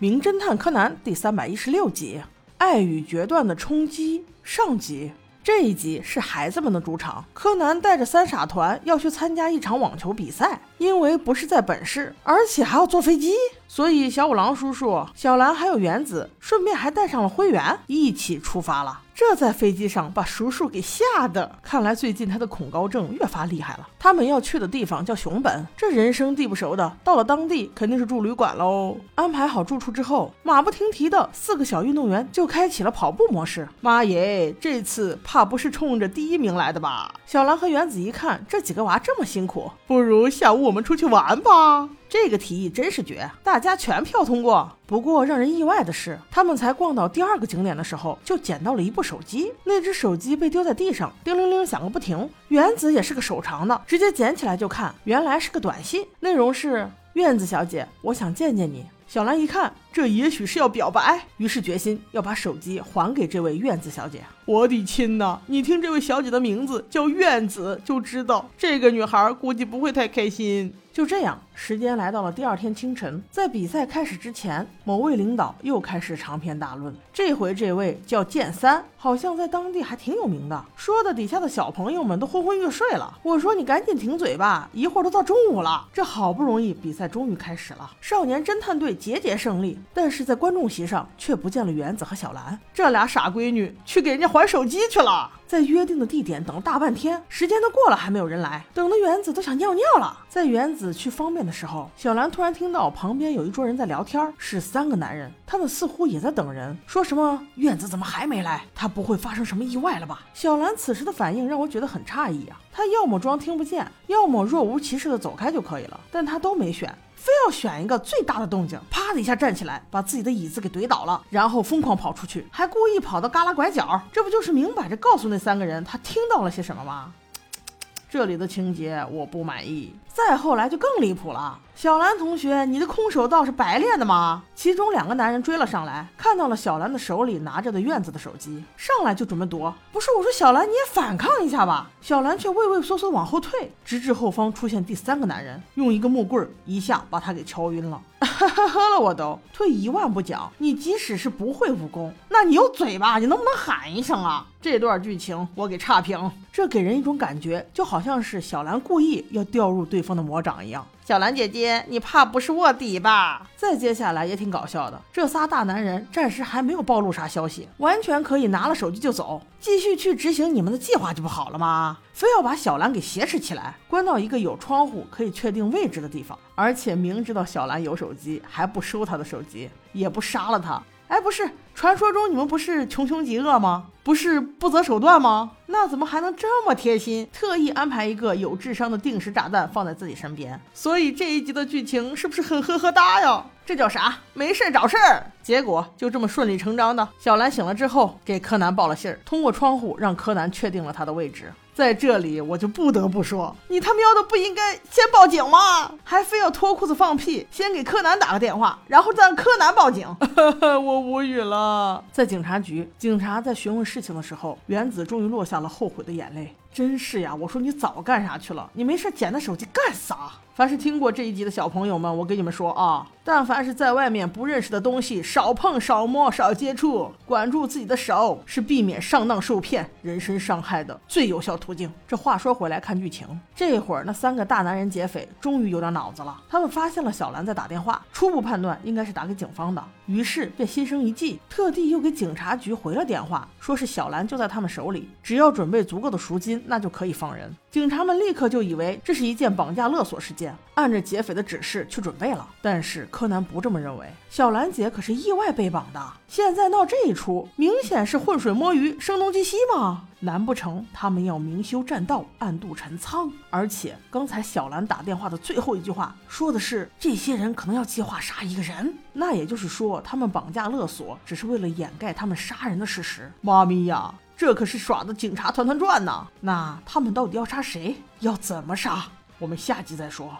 名侦探柯南》第三百一十六集《爱与决断的冲击》上集。这一集是孩子们的主场，柯南带着三傻团要去参加一场网球比赛，因为不是在本市，而且还要坐飞机，所以小五郎叔叔、小兰还有原子，顺便还带上了灰原，一起出发了。这在飞机上把叔叔给吓的，看来最近他的恐高症越发厉害了。他们要去的地方叫熊本，这人生地不熟的，到了当地肯定是住旅馆喽。安排好住处之后，马不停蹄的四个小运动员就开启了跑步模式。妈耶，这次怕不是冲着第一名来的吧？小兰和原子一看这几个娃这么辛苦，不如下午我们出去玩吧。这个提议真是绝，大家全票通过。不过让人意外的是，他们才逛到第二个景点的时候，就捡到了一部手机。那只手机被丢在地上，叮铃铃响个不停。原子也是个手长的，直接捡起来就看，原来是个短信，内容是：院子小姐，我想见见你。小兰一看，这也许是要表白，于是决心要把手机还给这位院子小姐。我的亲呐，你听这位小姐的名字叫院子，就知道这个女孩估计不会太开心。就这样，时间来到了第二天清晨，在比赛开始之前，某位领导又开始长篇大论。这回这位叫剑三，好像在当地还挺有名的，说的底下的小朋友们都昏昏欲睡了。我说你赶紧停嘴吧，一会儿都到中午了。这好不容易比赛终于开始了，少年侦探队节节胜利，但是在观众席上却不见了原子和小兰，这俩傻闺女去给人家还手机去了。在约定的地点等了大半天，时间都过了还没有人来，等的原子都想尿尿了。在原子去方便的时候，小兰突然听到旁边有一桌人在聊天，是三个男人，他们似乎也在等人，说什么院子怎么还没来？他不会发生什么意外了吧？小兰此时的反应让我觉得很诧异啊，她要么装听不见，要么若无其事的走开就可以了，但她都没选。非要选一个最大的动静，啪的一下站起来，把自己的椅子给怼倒了，然后疯狂跑出去，还故意跑到旮旯拐角，这不就是明摆着告诉那三个人他听到了些什么吗？这里的情节我不满意。再后来就更离谱了，小兰同学，你的空手道是白练的吗？其中两个男人追了上来，看到了小兰的手里拿着的院子的手机，上来就准备夺。不是我说小兰，你也反抗一下吧。小兰却畏畏缩缩往后退，直至后方出现第三个男人，用一个木棍一下把他给敲晕了。呵呵呵了，我都退一万步讲，你即使是不会武功，那你有嘴巴，你能不能喊一声啊？这段剧情我给差评，这给人一种感觉，就好像是小兰故意要掉入对方的魔掌一样。小兰姐姐，你怕不是卧底吧？再接下来也挺搞笑的，这仨大男人暂时还没有暴露啥消息，完全可以拿了手机就走，继续去执行你们的计划就不好了吗？非要把小兰给挟持起来，关到一个有窗户可以确定位置的地方，而且明知道小兰有手机，还不收她的手机，也不杀了她。哎，不是，传说中你们不是穷凶极恶吗？不是不择手段吗？那怎么还能这么贴心，特意安排一个有智商的定时炸弹放在自己身边？所以这一集的剧情是不是很呵呵哒呀？这叫啥？没事找事儿。结果就这么顺理成章的，小兰醒了之后给柯南报了信儿，通过窗户让柯南确定了他的位置。在这里，我就不得不说，你他喵的不应该先报警吗？还非要脱裤子放屁，先给柯南打个电话，然后再让柯南报警。我无语了。在警察局，警察在询问事情的时候，原子终于落下了后悔的眼泪。真是呀，我说你早干啥去了？你没事捡那手机干啥？凡是听过这一集的小朋友们，我跟你们说啊，但凡是在外面不认识的东西，少碰、少摸、少接触，管住自己的手，是避免上当受骗、人身伤害的最有效途径。这话说回来，看剧情，这会儿那三个大男人劫匪终于有点脑子了，他们发现了小兰在打电话，初步判断应该是打给警方的，于是便心生一计，特地又给警察局回了电话，说是小兰就在他们手里，只要准备足够的赎金，那就可以放人。警察们立刻就以为这是一件绑架勒索事件按着劫匪的指示去准备了，但是柯南不这么认为。小兰姐可是意外被绑的，现在闹这一出，明显是浑水摸鱼、声东击西嘛？难不成他们要明修栈道、暗度陈仓？而且刚才小兰打电话的最后一句话说的是，这些人可能要计划杀一个人，那也就是说，他们绑架勒索只是为了掩盖他们杀人的事实。妈咪呀，这可是耍的警察团团转呐！那他们到底要杀谁？要怎么杀？我们下集再说。